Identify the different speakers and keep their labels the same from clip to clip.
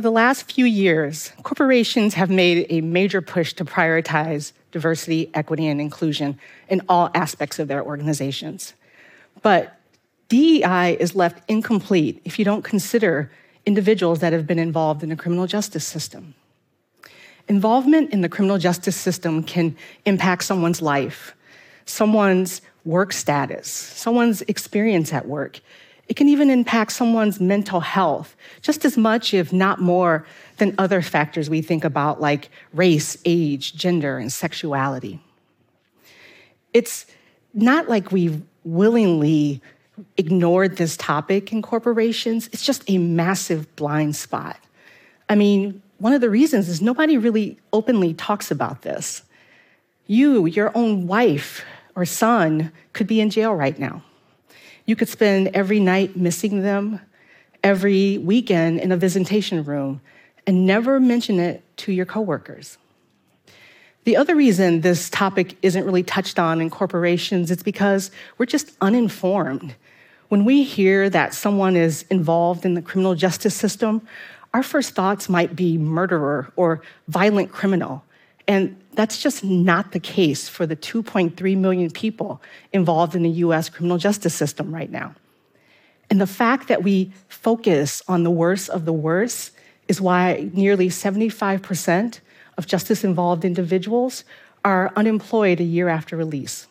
Speaker 1: over the last few years, corporations have made a major push to prioritize diversity, equity, and inclusion in all aspects of their organizations. But DEI is left incomplete if you don't consider individuals that have been involved in the criminal justice system. Involvement in the criminal justice system can impact someone's life, someone's work status, someone's experience at work. It can even impact someone's mental health just as much, if not more, than other factors we think about like race, age, gender, and sexuality. It's not like we've willingly ignored this topic in corporations, it's just a massive blind spot. I mean, one of the reasons is nobody really openly talks about this. You, your own wife or son, could be in jail right now. You could spend every night missing them, every weekend in a visitation room, and never mention it to your coworkers. The other reason this topic isn't really touched on in corporations is because we're just uninformed. When we hear that someone is involved in the criminal justice system, our first thoughts might be murderer or violent criminal. And that's just not the case for the 2.3 million people involved in the US criminal justice system right now. And the fact that we focus on the worst of the worst is why nearly 75% of justice involved individuals are unemployed a year after release.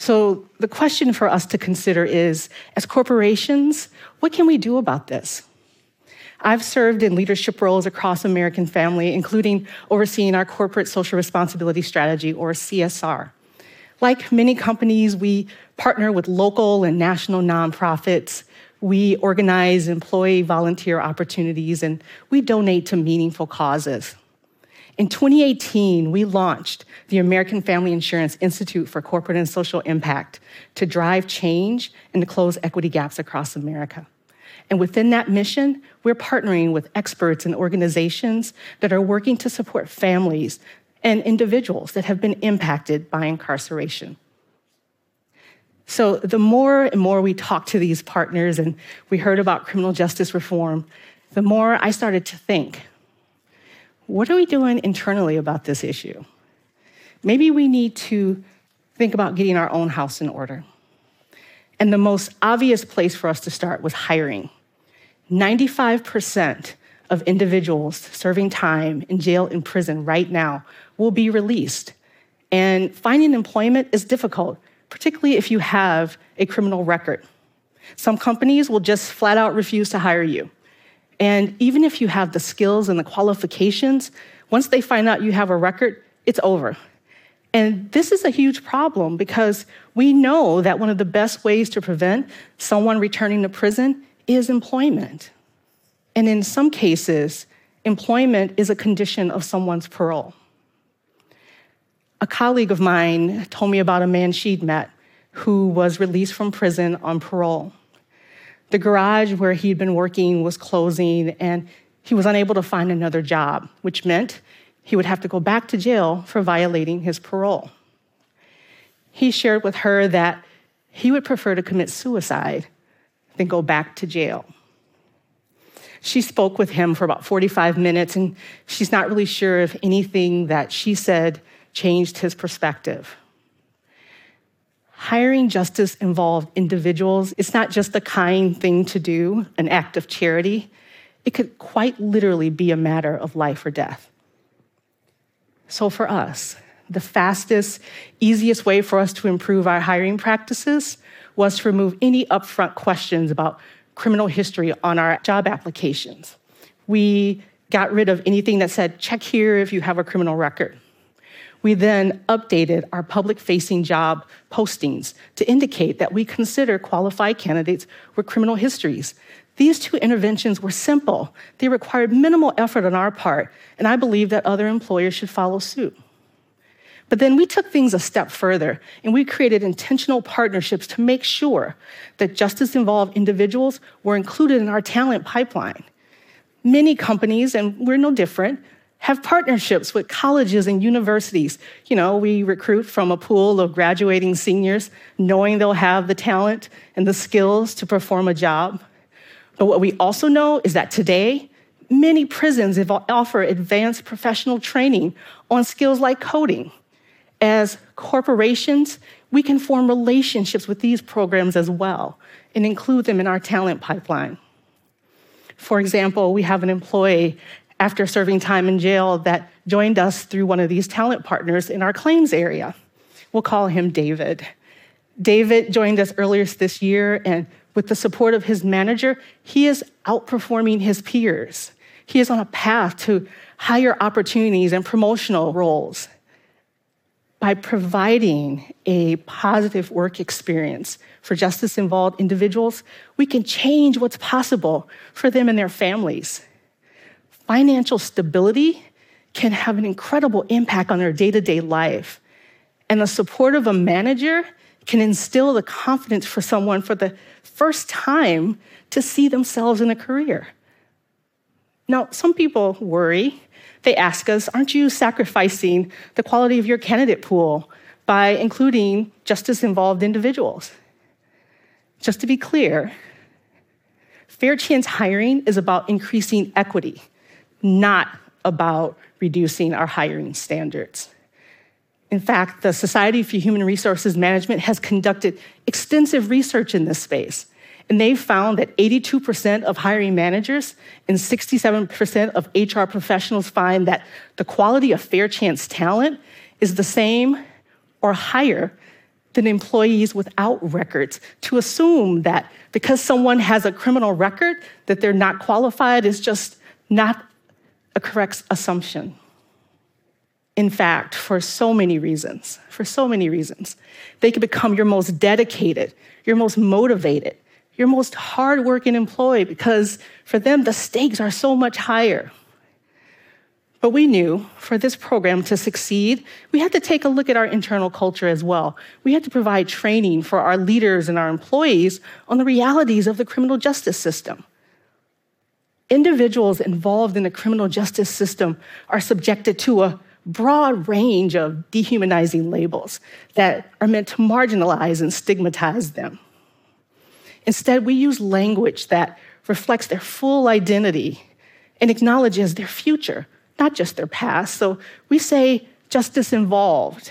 Speaker 1: So, the question for us to consider is as corporations, what can we do about this? I've served in leadership roles across American Family, including overseeing our corporate social responsibility strategy, or CSR. Like many companies, we partner with local and national nonprofits. We organize employee volunteer opportunities, and we donate to meaningful causes. In 2018, we launched the American Family Insurance Institute for Corporate and Social Impact to drive change and to close equity gaps across America. And within that mission, we're partnering with experts and organizations that are working to support families and individuals that have been impacted by incarceration. So, the more and more we talked to these partners and we heard about criminal justice reform, the more I started to think what are we doing internally about this issue? Maybe we need to think about getting our own house in order. And the most obvious place for us to start was hiring. 95% of individuals serving time in jail and prison right now will be released. And finding employment is difficult, particularly if you have a criminal record. Some companies will just flat out refuse to hire you. And even if you have the skills and the qualifications, once they find out you have a record, it's over. And this is a huge problem because we know that one of the best ways to prevent someone returning to prison is employment. And in some cases, employment is a condition of someone's parole. A colleague of mine told me about a man she'd met who was released from prison on parole. The garage where he'd been working was closing, and he was unable to find another job, which meant he would have to go back to jail for violating his parole. He shared with her that he would prefer to commit suicide than go back to jail. She spoke with him for about 45 minutes, and she's not really sure if anything that she said changed his perspective. Hiring justice involved individuals. It's not just a kind thing to do, an act of charity. It could quite literally be a matter of life or death. So, for us, the fastest, easiest way for us to improve our hiring practices was to remove any upfront questions about criminal history on our job applications. We got rid of anything that said, check here if you have a criminal record. We then updated our public facing job postings to indicate that we consider qualified candidates with criminal histories. These two interventions were simple, they required minimal effort on our part, and I believe that other employers should follow suit. But then we took things a step further and we created intentional partnerships to make sure that justice involved individuals were included in our talent pipeline. Many companies, and we're no different, have partnerships with colleges and universities. You know, we recruit from a pool of graduating seniors, knowing they'll have the talent and the skills to perform a job. But what we also know is that today, many prisons offer advanced professional training on skills like coding. As corporations, we can form relationships with these programs as well and include them in our talent pipeline. For example, we have an employee after serving time in jail that joined us through one of these talent partners in our claims area. We'll call him David. David joined us earlier this year, and with the support of his manager, he is outperforming his peers. He is on a path to higher opportunities and promotional roles. By providing a positive work experience for justice involved individuals, we can change what's possible for them and their families. Financial stability can have an incredible impact on their day to day life. And the support of a manager can instill the confidence for someone for the first time to see themselves in a career. Now, some people worry. They ask us, aren't you sacrificing the quality of your candidate pool by including justice involved individuals? Just to be clear, fair chance hiring is about increasing equity, not about reducing our hiring standards. In fact, the Society for Human Resources Management has conducted extensive research in this space, and they've found that 82% of hiring managers and 67% of HR professionals find that the quality of fair chance talent is the same or higher than employees without records. To assume that because someone has a criminal record that they're not qualified is just not a correct assumption. In fact, for so many reasons, for so many reasons, they can become your most dedicated, your most motivated, your most hardworking employee because for them, the stakes are so much higher. But we knew for this program to succeed, we had to take a look at our internal culture as well. We had to provide training for our leaders and our employees on the realities of the criminal justice system. Individuals involved in the criminal justice system are subjected to a broad range of dehumanizing labels that are meant to marginalize and stigmatize them. Instead, we use language that reflects their full identity and acknowledges their future, not just their past. So we say justice involved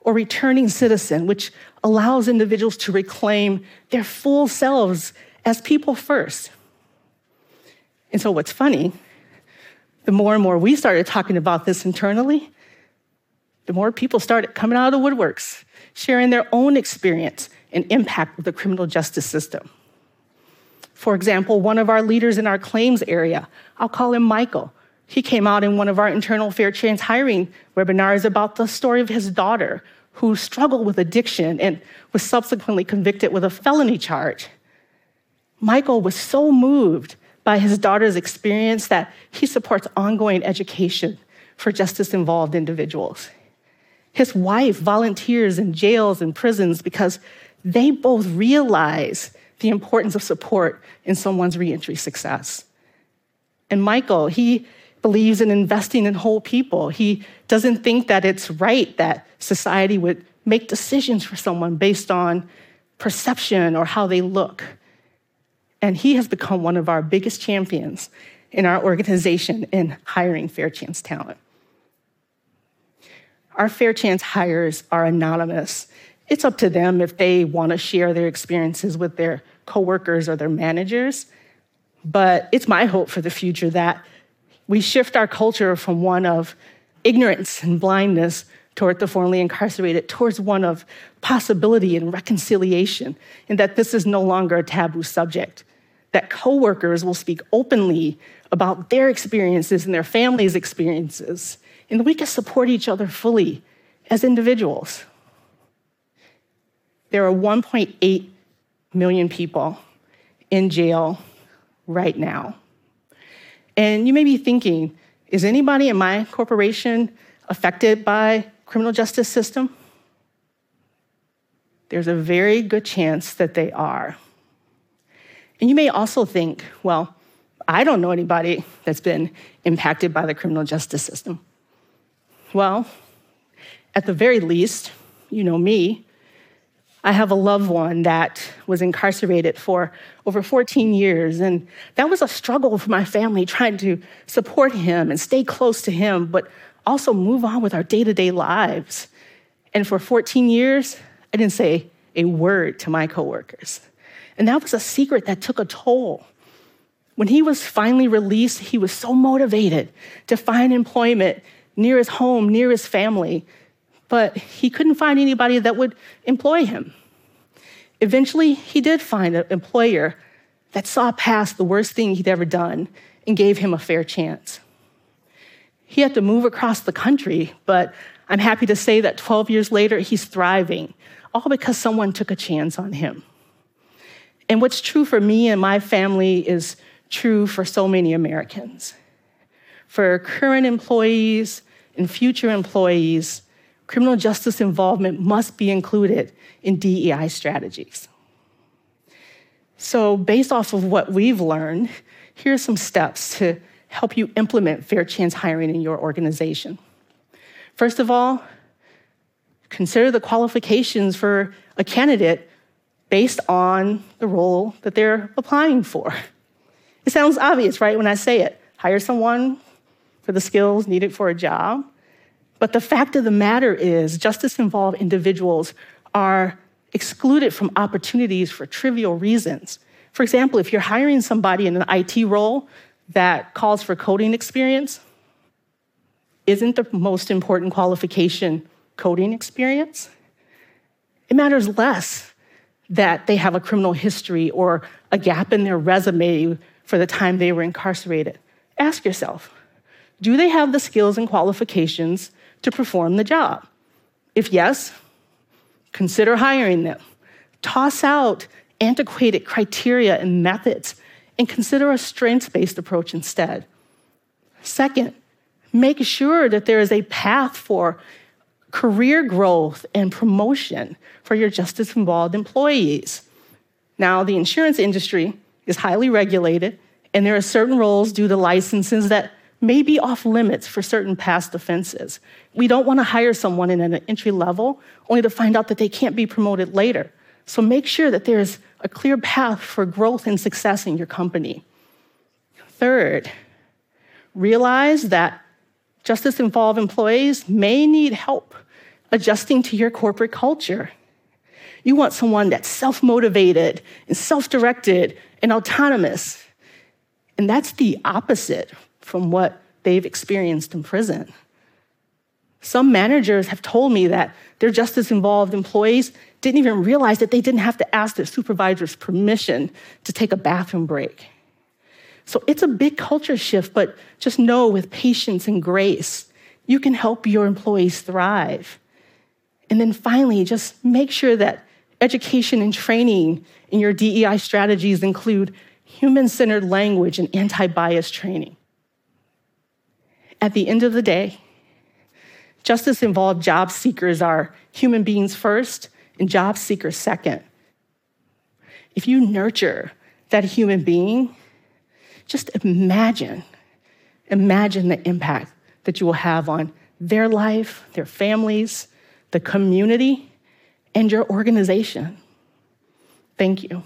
Speaker 1: or returning citizen, which allows individuals to reclaim their full selves as people first. And so, what's funny the more and more we started talking about this internally, the more people started coming out of the woodworks, sharing their own experience and impact of the criminal justice system. For example, one of our leaders in our claims area, I'll call him Michael. He came out in one of our internal fair chance hiring webinars about the story of his daughter who struggled with addiction and was subsequently convicted with a felony charge. Michael was so moved by his daughter's experience that he supports ongoing education for justice involved individuals. His wife volunteers in jails and prisons because they both realize the importance of support in someone's reentry success. And Michael, he believes in investing in whole people. He doesn't think that it's right that society would make decisions for someone based on perception or how they look. And he has become one of our biggest champions in our organization in hiring fair chance talent. Our fair chance hires are anonymous. It's up to them if they want to share their experiences with their coworkers or their managers. But it's my hope for the future that we shift our culture from one of ignorance and blindness toward the formerly incarcerated towards one of possibility and reconciliation, and that this is no longer a taboo subject that coworkers will speak openly about their experiences and their families' experiences, and that we can support each other fully as individuals. There are 1.8 million people in jail right now. And you may be thinking, is anybody in my corporation affected by criminal justice system? There's a very good chance that they are. And you may also think, well, I don't know anybody that's been impacted by the criminal justice system. Well, at the very least, you know me. I have a loved one that was incarcerated for over 14 years, and that was a struggle for my family trying to support him and stay close to him, but also move on with our day to day lives. And for 14 years, I didn't say a word to my coworkers. And that was a secret that took a toll. When he was finally released, he was so motivated to find employment near his home, near his family, but he couldn't find anybody that would employ him. Eventually, he did find an employer that saw past the worst thing he'd ever done and gave him a fair chance. He had to move across the country, but I'm happy to say that 12 years later, he's thriving, all because someone took a chance on him. And what's true for me and my family is true for so many Americans. For current employees and future employees, criminal justice involvement must be included in DEI strategies. So, based off of what we've learned, here are some steps to help you implement fair chance hiring in your organization. First of all, consider the qualifications for a candidate based on the role that they're applying for. It sounds obvious, right, when I say it. Hire someone for the skills needed for a job. But the fact of the matter is, justice involved individuals are excluded from opportunities for trivial reasons. For example, if you're hiring somebody in an IT role that calls for coding experience, isn't the most important qualification coding experience? It matters less that they have a criminal history or a gap in their resume for the time they were incarcerated. Ask yourself do they have the skills and qualifications to perform the job? If yes, consider hiring them. Toss out antiquated criteria and methods and consider a strengths based approach instead. Second, make sure that there is a path for career growth and promotion for your justice involved employees. Now, the insurance industry is highly regulated, and there are certain roles due to licenses that may be off limits for certain past offenses. We don't want to hire someone in an entry level only to find out that they can't be promoted later. So make sure that there's a clear path for growth and success in your company. Third, realize that justice involved employees may need help adjusting to your corporate culture. You want someone that's self motivated and self directed and autonomous. And that's the opposite from what they've experienced in prison. Some managers have told me that their justice involved employees didn't even realize that they didn't have to ask their supervisor's permission to take a bathroom break. So it's a big culture shift, but just know with patience and grace, you can help your employees thrive. And then finally, just make sure that education and training in your DEI strategies include human centered language and anti bias training. At the end of the day, justice involved job seekers are human beings first and job seekers second. If you nurture that human being, just imagine, imagine the impact that you will have on their life, their families, the community, and your organization. Thank you.